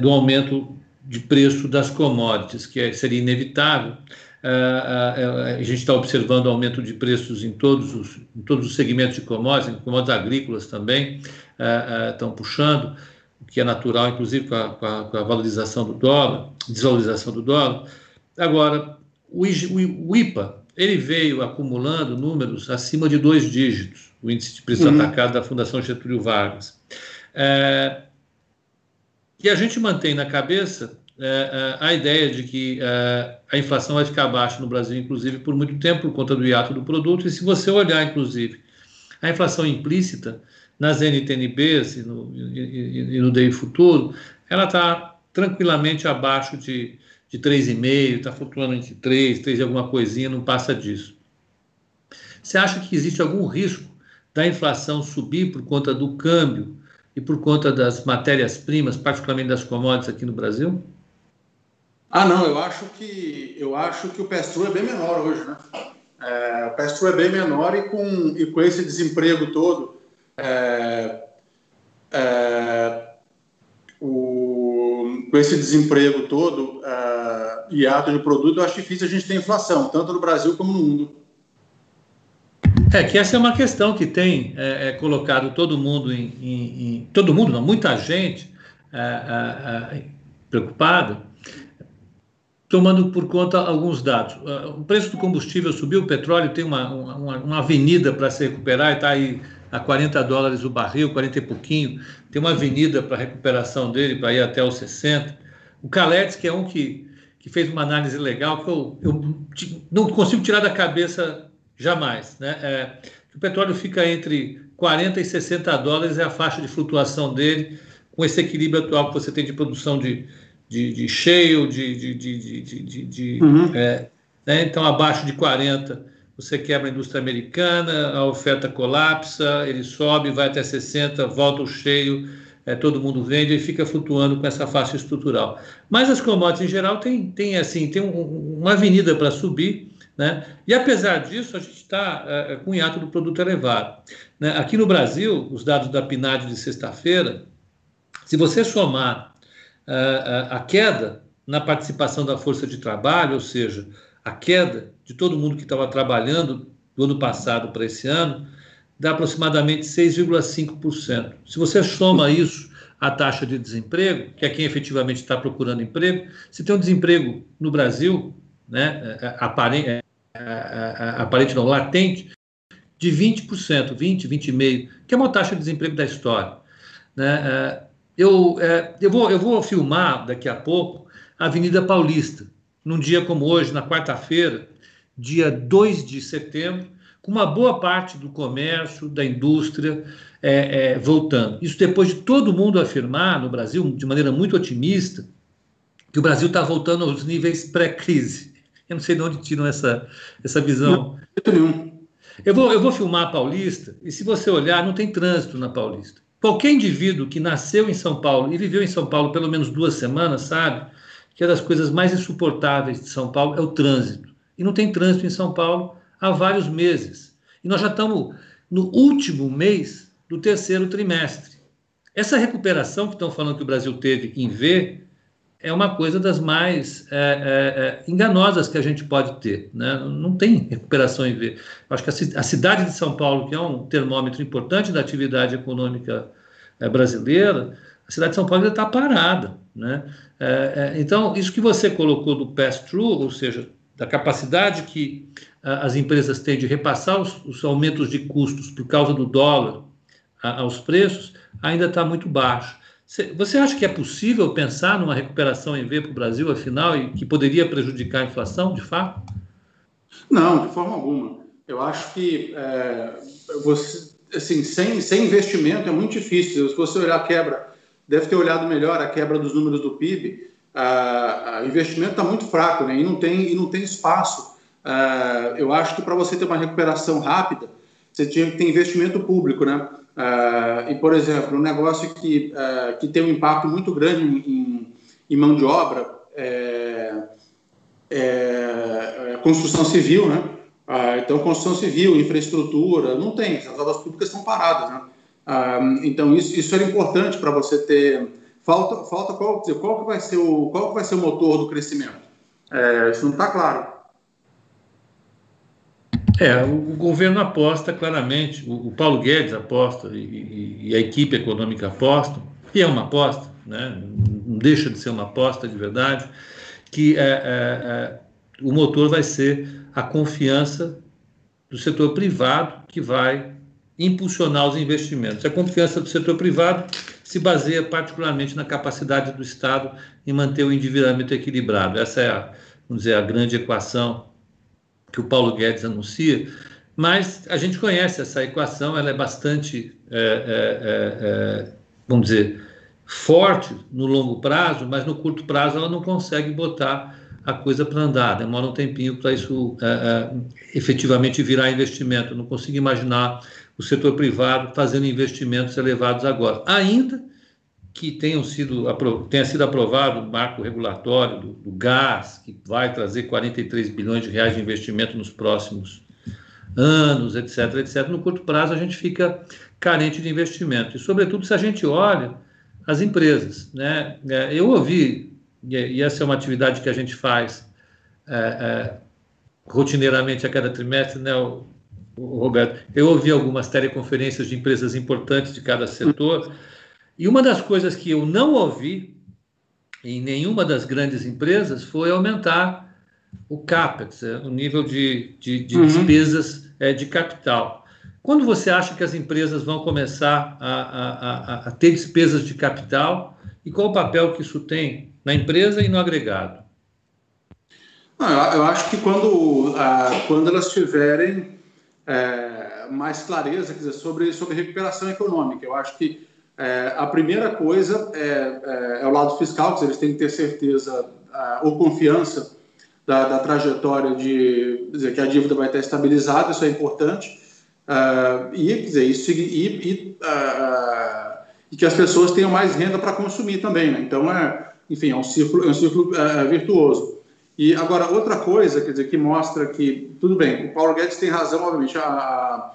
do aumento de preço das commodities, que seria inevitável. a gente está observando aumento de preços em todos os, em todos os segmentos de commodities, commodities agrícolas também estão puxando, o que é natural, inclusive com a, com a valorização do dólar, desvalorização do dólar. Agora, o, o, IPA, ele veio acumulando números acima de dois dígitos, o índice de preço uhum. atacado da Fundação Getúlio Vargas. É, e a gente mantém na cabeça é, é a ideia de que é, a inflação vai ficar baixa no Brasil, inclusive, por muito tempo, por conta do hiato do produto. E se você olhar, inclusive, a inflação implícita nas NTNBs e no, e, e no DI futuro, ela está tranquilamente abaixo de de 3,5, está flutuando entre 3, 3 e alguma coisinha, não passa disso. Você acha que existe algum risco da inflação subir por conta do câmbio e por conta das matérias-primas, particularmente das commodities aqui no Brasil? Ah, não, eu acho que eu acho que o pass é bem menor hoje, né? É, o pass é bem menor e com, e com esse desemprego todo, é, é, com esse desemprego todo, uh, e ato de produto, eu acho difícil a gente ter inflação, tanto no Brasil como no mundo. É que essa é uma questão que tem é, é colocado todo mundo em, em, em, todo mundo, não, muita gente é, é, é preocupada, tomando por conta alguns dados. O preço do combustível subiu, o petróleo tem uma, uma, uma avenida para se recuperar e está aí a 40 dólares o barril, 40 e pouquinho. Tem uma avenida para recuperação dele para ir até os 60. O Caletes, que é um que, que fez uma análise legal, que eu, eu não consigo tirar da cabeça jamais. Né? É, o petróleo fica entre 40 e 60 dólares, é a faixa de flutuação dele, com esse equilíbrio atual que você tem de produção de, de, de cheio, de. de, de, de, de uhum. é, né? Então, abaixo de 40 você quebra a indústria americana, a oferta colapsa, ele sobe, vai até 60, volta o cheio, é, todo mundo vende e fica flutuando com essa faixa estrutural. Mas as commodities em geral tem, tem assim, tem um, uma avenida para subir, né? E apesar disso, a gente está é, com o hiato do produto elevado. Né? Aqui no Brasil, os dados da PNAD de sexta-feira, se você somar uh, a queda na participação da força de trabalho, ou seja, a queda de todo mundo que estava trabalhando do ano passado para esse ano, dá aproximadamente 6,5%. Se você soma isso à taxa de desemprego, que é quem efetivamente está procurando emprego, se tem um desemprego no Brasil, né, é, é, aparente, é, aparente não, latente, de 20%, 20, 20,5%, que é uma taxa de desemprego da história. Né? Eu, eu, vou, eu vou filmar daqui a pouco a Avenida Paulista, num dia como hoje, na quarta-feira, dia 2 de setembro, com uma boa parte do comércio, da indústria é, é, voltando. Isso depois de todo mundo afirmar no Brasil, de maneira muito otimista, que o Brasil está voltando aos níveis pré-crise. Eu não sei de onde tiram essa, essa visão. Não, eu vou, eu vou filmar a Paulista, e se você olhar, não tem trânsito na Paulista. Qualquer indivíduo que nasceu em São Paulo e viveu em São Paulo pelo menos duas semanas sabe que uma das coisas mais insuportáveis de São Paulo é o trânsito. E não tem trânsito em São Paulo há vários meses. E nós já estamos no último mês do terceiro trimestre. Essa recuperação que estão falando que o Brasil teve em V é uma coisa das mais é, é, é, enganosas que a gente pode ter. Né? Não tem recuperação em V. Acho que a, cidade de São Paulo, que é um termômetro importante da atividade econômica é, brasileira, a cidade de São Paulo ainda está parada. Né? É, é, então, isso que você colocou do pass-through, ou seja, da capacidade que as empresas têm de repassar os, os, aumentos de custos por causa do dólar aos preços, ainda está muito baixo. Você acha que é possível pensar numa recuperação em V para o Brasil, afinal, e que poderia prejudicar a inflação, de fato? Não, de forma alguma. Eu acho que é, você, assim, sem, sem investimento é muito difícil. Se você olhar a quebra, deve ter olhado melhor a quebra dos números do PIB. O investimento está muito fraco né? e, não tem, e não tem espaço. A, eu acho que para você ter uma recuperação rápida, você tinha que ter investimento público, né? Uh, e, por exemplo, um negócio que, uh, que tem um impacto muito grande em, em mão de obra é, é, é construção civil, né? Uh, então, construção civil, infraestrutura, não tem, as obras públicas estão paradas, né? então, isso, isso era importante para você ter. Falta, falta qual, qual, que vai ser o, qual que vai ser o motor do crescimento? É, isso não está claro. É, o, o, governo aposta claramente, o, o Paulo Guedes aposta e, e, a equipe econômica aposta, e é uma aposta, né? não deixa de ser uma aposta de verdade, que é, é, é, o motor vai ser a confiança do setor privado que vai impulsionar os investimentos. A confiança do setor privado se baseia particularmente na capacidade do Estado em manter o endividamento equilibrado. Essa é a, vamos dizer, a grande equação que o Paulo Guedes anuncia, mas a gente conhece essa equação, ela é bastante, é, é, é, é, vamos dizer, forte no longo prazo, mas no curto prazo ela não consegue botar a coisa para andar, demora um tempinho para isso é, é, efetivamente virar investimento. Eu não consigo imaginar o setor privado fazendo investimentos elevados agora, ainda que tenham sido, tenha sido aprovado o marco regulatório do, do, gás, que vai trazer 43 bilhões de reais de investimento nos próximos anos, etc., etc., no curto prazo a gente fica carente de investimento. E, sobretudo, se a gente olha as empresas. Né? É, eu ouvi, e essa é uma atividade que a gente faz é, é, rotineiramente a cada trimestre, né, Roberto, eu ouvi algumas teleconferências de empresas importantes de cada setor, e uma das coisas que eu não ouvi em nenhuma das grandes empresas foi aumentar o CAPEX, é, o nível de, de, de uhum. despesas é, de capital. Quando você acha que as empresas vão começar a, a, a, a, ter despesas de capital e qual o papel que isso tem na empresa e no agregado? eu acho que quando, quando elas tiverem é, mais clareza dizer, sobre, sobre recuperação econômica, eu acho que é, a primeira coisa é, é, é, o lado fiscal, que eles têm que ter certeza ou confiança da, da, trajetória de dizer que a dívida vai estar estabilizada, isso é importante. Uh, e, quer dizer, isso, e, e, e, que as pessoas tenham mais renda para consumir também. Né? Então, é, enfim, é um círculo, é um círculo virtuoso. E agora, outra coisa, quer dizer, que mostra que, tudo bem, o Paulo Guedes tem razão, obviamente, a,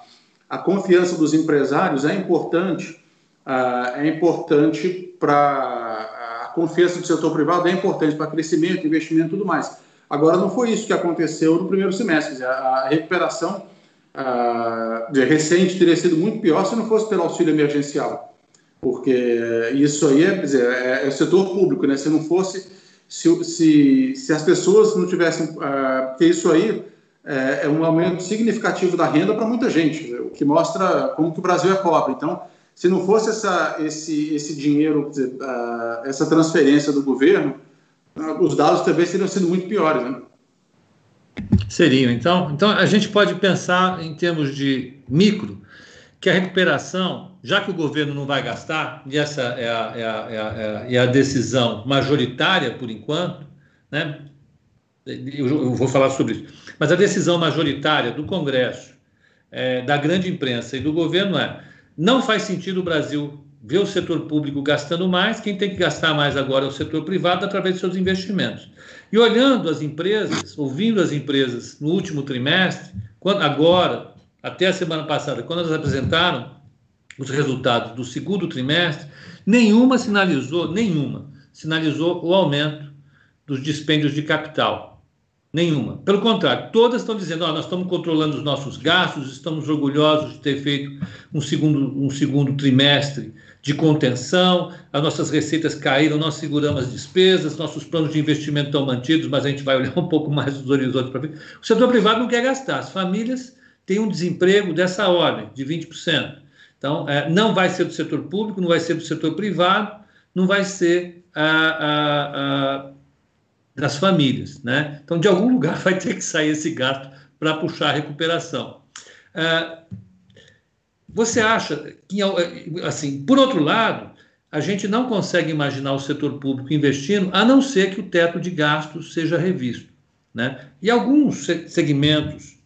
a, confiança dos empresários é importante, ah, é importante para a confiança do setor privado, é importante para crescimento, investimento e tudo mais. Agora, não foi isso que aconteceu no primeiro semestre. A recuperação uh, recente teria sido muito pior se não fosse pelo auxílio emergencial. Porque isso aí é, dizer, é, é o setor público, né? Se não fosse, se, se, se as pessoas não tivessem. Uh, isso aí é, é um aumento significativo da renda para muita gente, o que mostra como que o Brasil é pobre. Então, se não fosse essa, esse, esse dinheiro, essa transferência do governo, os dados talvez teriam sido muito piores. Né? Seriam. Então, então, a gente pode pensar em termos de micro, que a recuperação, já que o governo não vai gastar, e essa é a, é a, é a, é a decisão majoritária por enquanto, né? eu vou falar sobre isso, mas a decisão majoritária do Congresso, é, da grande imprensa e do governo é: não faz sentido o Brasil ver o setor público gastando mais, quem tem que gastar mais agora é o setor privado através de seus investimentos. E olhando as empresas, ouvindo as empresas no último trimestre, quando, agora, até a semana passada, quando elas apresentaram os resultados do segundo trimestre, nenhuma sinalizou, nenhuma, sinalizou o aumento dos dispêndios de capital. Nenhuma. Pelo contrário, todas estão dizendo: oh, nós estamos controlando os nossos gastos, estamos orgulhosos de ter feito um segundo, um segundo trimestre de contenção, as nossas receitas caíram, nós seguramos as despesas, nossos planos de investimento estão mantidos, mas a gente vai olhar um pouco mais dos horizontes para frente. O setor privado não quer gastar, as famílias têm um desemprego dessa ordem, de 20%. Então, é, não vai ser do setor público, não vai ser do setor privado, não vai ser a, a das famílias. Né? Então, de algum lugar vai ter que sair esse gasto para puxar a recuperação. Ah, você acha que, assim, por outro lado, a gente não consegue imaginar o setor público investindo, a não ser que o teto de gastos seja revisto. Né? E alguns segmentos,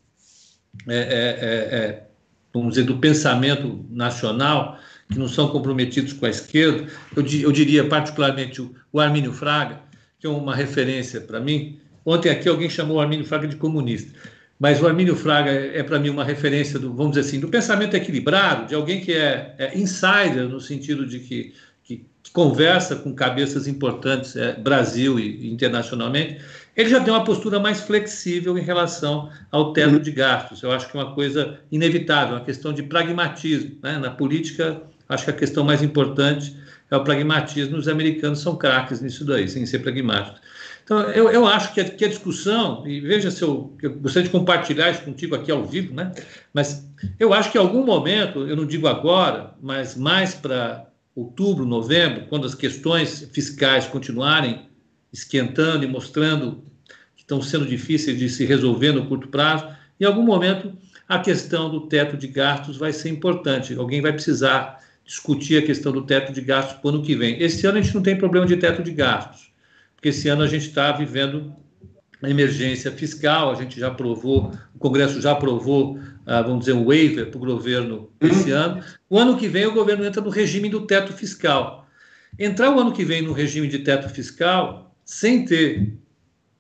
é, é, é, é, vamos dizer, do pensamento nacional, que não são comprometidos com a esquerda, eu, eu diria particularmente o, o Armínio Fraga, que é uma referência para mim. Ontem aqui alguém chamou o Armínio Fraga de comunista, mas o Armínio Fraga é, é para mim uma referência do, vamos dizer assim, do pensamento equilibrado, de alguém que é, é insider no sentido de que, que, conversa com cabeças importantes, é, Brasil e internacionalmente. Ele já tem uma postura mais flexível em relação ao teto de gastos. Eu acho que é uma coisa inevitável, uma questão de pragmatismo. Né? Na política, acho que a questão mais importante é o pragmatismo. Os americanos são craques nisso daí, sem ser pragmáticos. Então, eu, eu acho que a, que a, discussão, e veja se eu, eu gostaria de compartilhar isso contigo aqui ao vivo, né? mas eu acho que em algum momento, eu não digo agora, mas mais para outubro, novembro, quando as questões fiscais continuarem esquentando e mostrando que estão sendo difíceis de se resolver no curto prazo, em algum momento a questão do teto de gastos vai ser importante. Alguém vai precisar discutir a questão do teto de gastos para o ano que vem. Esse ano a gente não tem problema de teto de gastos, porque esse ano a gente está vivendo a emergência fiscal, a gente já aprovou, o Congresso já aprovou, ah, vamos dizer, um waiver para o governo esse uhum. ano. O ano que vem o governo entra no regime do teto fiscal. Entrar o ano que vem no regime de teto fiscal, sem ter,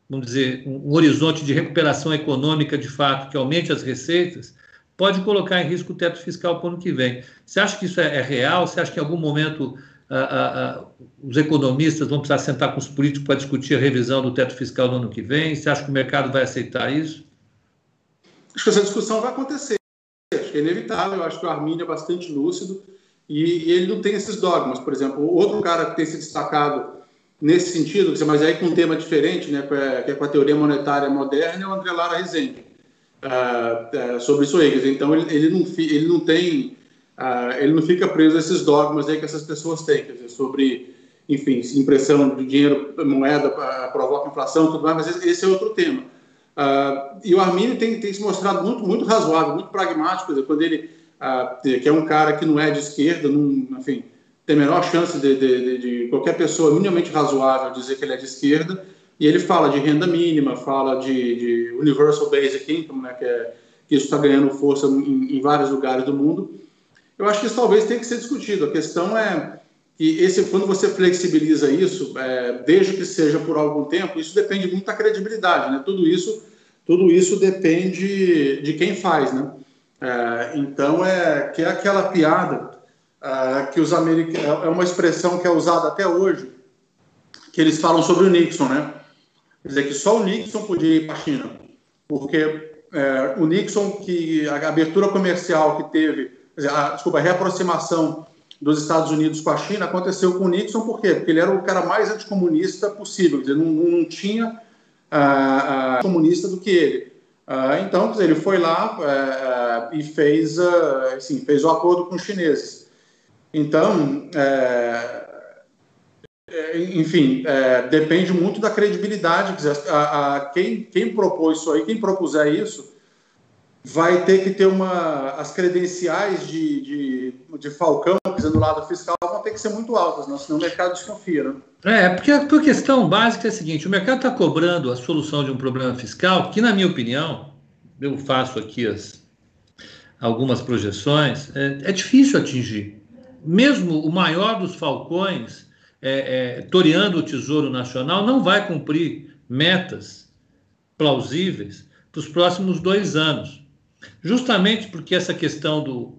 vamos dizer, um horizonte de recuperação econômica de fato que aumente as receitas, pode colocar em risco o teto fiscal para o ano que vem. Você acha que isso é, é real? Você acha que em algum momento ah, ah, ah, os economistas vão precisar sentar com os políticos para discutir a revisão do teto fiscal no ano que vem? Você acha que o mercado vai aceitar isso? Acho que essa discussão vai acontecer. Acho que é inevitável. Eu acho que o Arminio é bastante lúcido e, ele não tem esses dogmas. Por exemplo, outro cara que tem se destacado nesse sentido, mas aí com um tema diferente, né, que é com a teoria monetária moderna, é o André Lara Rezende uh, sobre aí. Então ele, ele, não, ele não tem, uh, ele não fica preso a esses dogmas aí que essas pessoas têm, dizer, sobre, enfim, impressão de dinheiro, moeda provoca inflação, tudo mais. Mas esse é outro tema. e o Arminio tem, tem se mostrado muito, muito razoável, muito pragmático, dizer, quando ele que é um cara que não é de esquerda, não, enfim, tem menor chance de, de, de, de qualquer pessoa minimamente razoável dizer que ele é de esquerda e ele fala de renda mínima, fala de, de Universal Basic Income, né, que, é, que isso está ganhando força em, em, vários lugares do mundo. Eu acho que isso talvez tenha que ser discutido. A questão é que esse, quando você flexibiliza isso, é, desde que seja por algum tempo, isso depende muito da credibilidade. Né? Tudo isso, tudo isso depende de quem faz. Né? É, então, é que é aquela piada é, que os americanos. É uma expressão que é usada até hoje, que eles falam sobre o Nixon, né? Quer dizer que só o Nixon podia ir para a China, porque é, o Nixon, que a abertura comercial que teve, a, desculpa, a reaproximação dos Estados Unidos com a China aconteceu com o Nixon, por quê? Porque ele era o cara mais anticomunista possível, quer dizer, não, não tinha ah, ah, comunista do que ele. Ah, então, quer dizer, ele foi lá é, é, e fez, assim, fez o acordo com os chineses. Então, é, é, enfim, é, depende muito da credibilidade. A, a, quem, quem propôs isso aí, quem propuser isso, vai ter que ter uma. As credenciais de, de, de Falcão, dizer, no lado fiscal, vão ter que ser muito altas, né? senão o mercado desconfia. Né? É, porque a questão básica é a seguinte: o mercado está cobrando a solução de um problema fiscal que, na minha opinião, eu faço aqui as, algumas projeções, é, é difícil atingir. Mesmo o maior dos falcões, é, é, toreando o Tesouro Nacional, não vai cumprir metas plausíveis para os próximos dois anos. Justamente porque essa questão do,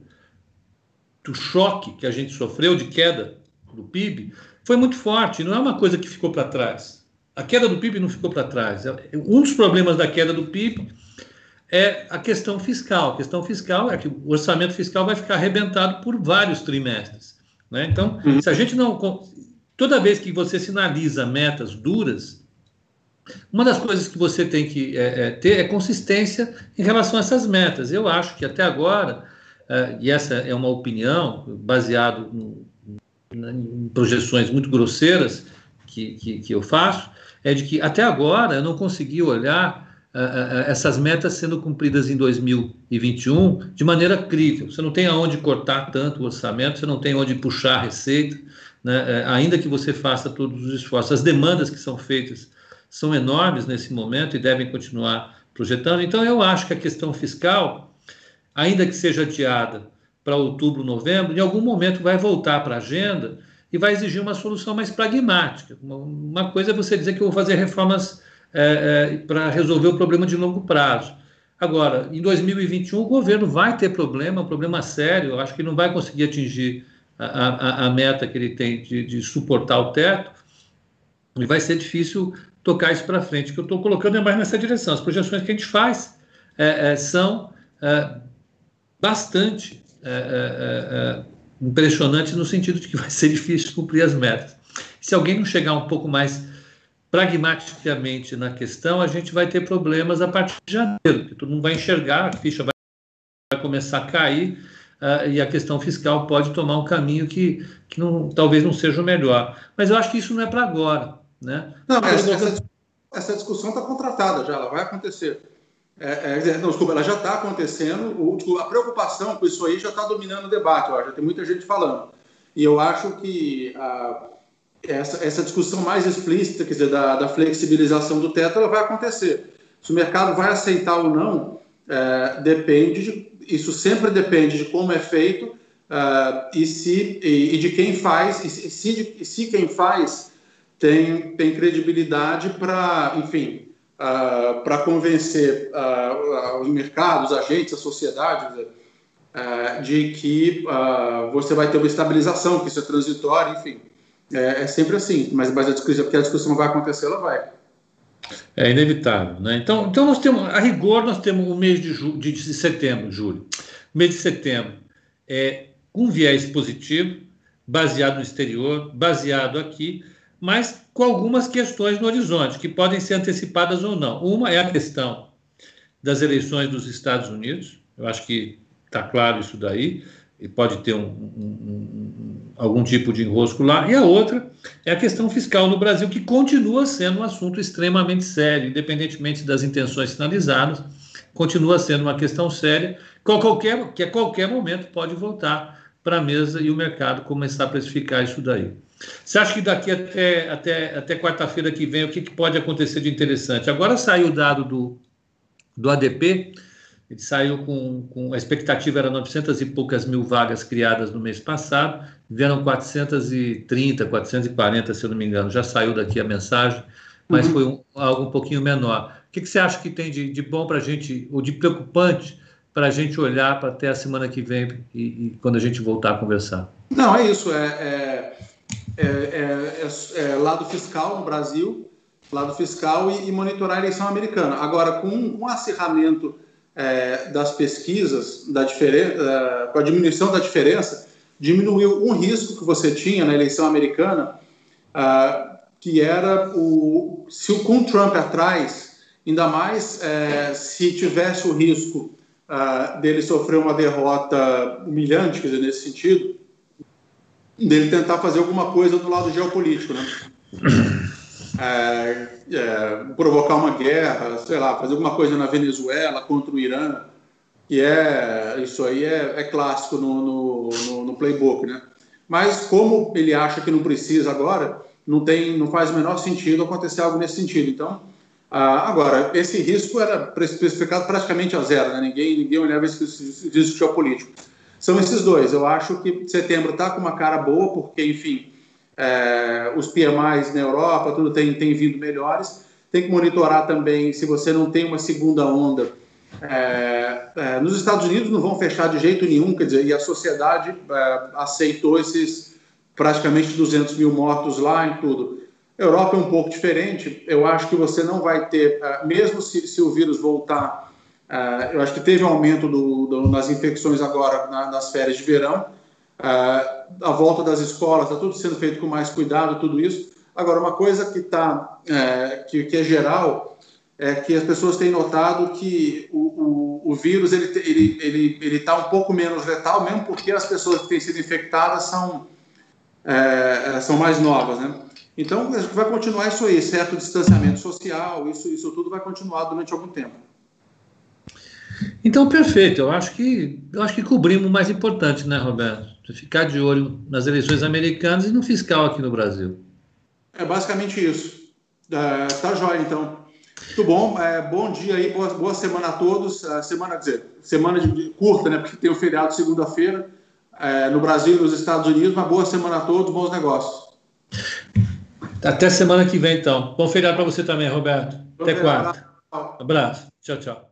do choque que a gente sofreu de queda do PIB foi muito forte, não é uma coisa que ficou para trás. A queda do PIB não ficou para trás. Um dos problemas da queda do PIB é a questão fiscal. A questão fiscal é que o orçamento fiscal vai ficar arrebentado por vários trimestres. Né? Então, uhum. se a gente não. Toda vez que você sinaliza metas duras, uma das coisas que você tem que é, é, ter é consistência em relação a essas metas. Eu acho que até agora, é, e essa é uma opinião baseada em projeções muito grosseiras que, que, que, eu faço, é de que até agora eu não consegui olhar essas metas sendo cumpridas em 2021 de maneira crível. Você não tem aonde cortar tanto o orçamento, você não tem onde puxar a receita, né? ainda que você faça todos os esforços. As demandas que são feitas são enormes nesse momento e devem continuar projetando. Então, eu acho que a questão fiscal, ainda que seja adiada para outubro, novembro, em algum momento vai voltar para a agenda e vai exigir uma solução mais pragmática. Uma, uma coisa é você dizer que eu vou fazer reformas é, é, para resolver o problema de longo prazo. Agora, em 2021, o governo vai ter problema, um problema sério, acho que não vai conseguir atingir a, a, a meta que ele tem de, de suportar o teto, e vai ser difícil tocar isso para frente. O que eu estou colocando é mais nessa direção. As projeções que a gente faz é, é, são é, bastante é, é, é, impressionantes no sentido de que vai ser difícil cumprir as metas. Se alguém não chegar um pouco mais pragmaticamente na questão, a gente vai ter problemas a partir de janeiro, que todo mundo vai enxergar, a ficha vai, vai começar a cair uh, e a questão fiscal pode tomar um caminho que, que não, talvez não seja o melhor. Mas eu acho que isso não é para agora. Né? Não, mas essa, essa discussão está contratada já, ela vai acontecer. É, é, não, desculpa, ela já está acontecendo. O, a preocupação com isso aí já está dominando o debate, acho, já tem muita gente falando. E eu acho que a, essa, essa discussão mais explícita, quer dizer, da, da, flexibilização do teto, ela vai acontecer. Se o mercado vai aceitar ou não, é, depende, de, isso sempre depende de como é feito uh, e, se, e, e, de quem faz, e se, e se quem faz tem, tem credibilidade para, enfim, uh, para convencer uh, os mercados, os agentes, a sociedade de que você vai ter uma estabilização, que isso é transitório, enfim. É, é sempre assim, mas, mas a discussão, porque a discussão vai acontecer, ela vai. É inevitável, né? Então, então nós temos, a rigor, nós temos o mês de, de, de setembro, julho. O mês de setembro é um viés positivo, baseado no exterior, baseado aqui, mas com algumas questões no horizonte, que podem ser antecipadas ou não. Uma é a questão das eleições dos Estados Unidos, eu acho que está claro isso daí, e pode ter um, um, algum tipo de enrosco lá. E a outra é a questão fiscal no Brasil, que continua sendo um assunto extremamente sério, independentemente das intenções sinalizadas, continua sendo uma questão séria, qualquer, que a qualquer momento pode voltar para a mesa e o mercado começar a precificar isso daí. Você acha que daqui até, até, até quarta-feira que vem, o que, que, pode acontecer de interessante? Agora saiu o dado do, do ADP, ele saiu com, com. A expectativa era 900 e poucas mil vagas criadas no mês passado, vieram 430, 440, se eu não me engano. Já saiu daqui a mensagem, mas uhum. foi um, algo um pouquinho menor. O que, que você acha que tem de, de bom para a gente, ou de preocupante para a gente olhar para até a semana que vem e, e, quando a gente voltar a conversar? Não, é isso. é... é é, é, é, é, lado fiscal no Brasil, lado fiscal e, e, monitorar a eleição americana. Agora, com um acirramento é, das pesquisas, da diferença, com a diminuição da diferença, diminuiu um risco que você tinha na eleição americana, ah, que era o se o com Trump atrás, ainda mais é, se tivesse o risco ah, dele sofrer uma derrota humilhante, quer dizer, nesse sentido, dele tentar fazer alguma coisa do lado geopolítico, né? É, é, provocar uma guerra, sei lá, fazer alguma coisa na Venezuela contra o Irã. que é isso aí é, é clássico no, no, no, no, playbook, né? Mas como ele acha que não precisa agora, não tem, não faz o menor sentido acontecer algo nesse sentido. Então, ah, agora esse risco era especificado praticamente a zero, né? Ninguém ninguém olhava esse, risco geopolítico. São esses dois. Eu acho que setembro está com uma cara boa, porque enfim, é, os PMIs na Europa tudo tem tem vindo melhores. Tem que monitorar também se você não tem uma segunda onda é, é, nos Estados Unidos não vão fechar de jeito nenhum, quer dizer, e a sociedade é, aceitou esses praticamente 200 mil mortos lá em tudo. Europa é um pouco diferente. Eu acho que você não vai ter, é, mesmo se, se o vírus voltar, é, eu acho que teve um aumento do, do, nas infecções agora na, nas férias de verão. É, a volta das escolas, está tudo sendo feito com mais cuidado, tudo isso. Agora, uma coisa que, tá, que, que é geral é que as pessoas têm notado que o, o, o vírus ele ele ele ele está um pouco menos letal, mesmo porque as pessoas que têm sido infectadas são é, são mais novas, né? Então vai continuar isso aí, certo distanciamento social, isso isso tudo vai continuar durante algum tempo. Então perfeito, eu acho que eu acho que cobrimos o mais importante, né, Roberto? Ficar de olho nas eleições americanas e no fiscal aqui no Brasil. É basicamente isso. É, tá jóia, então. Muito bom, é, bom dia aí, boa, boa semana a todos. A semana, quer dizer, semana de, curta, né? Porque tem o feriado segunda-feira é, no Brasil e nos Estados Unidos. Uma boa semana a todos, bons negócios. Até semana que vem, então. Bom feriado para você também, Roberto. Bom Até quarta. Abraço. Tchau, tchau.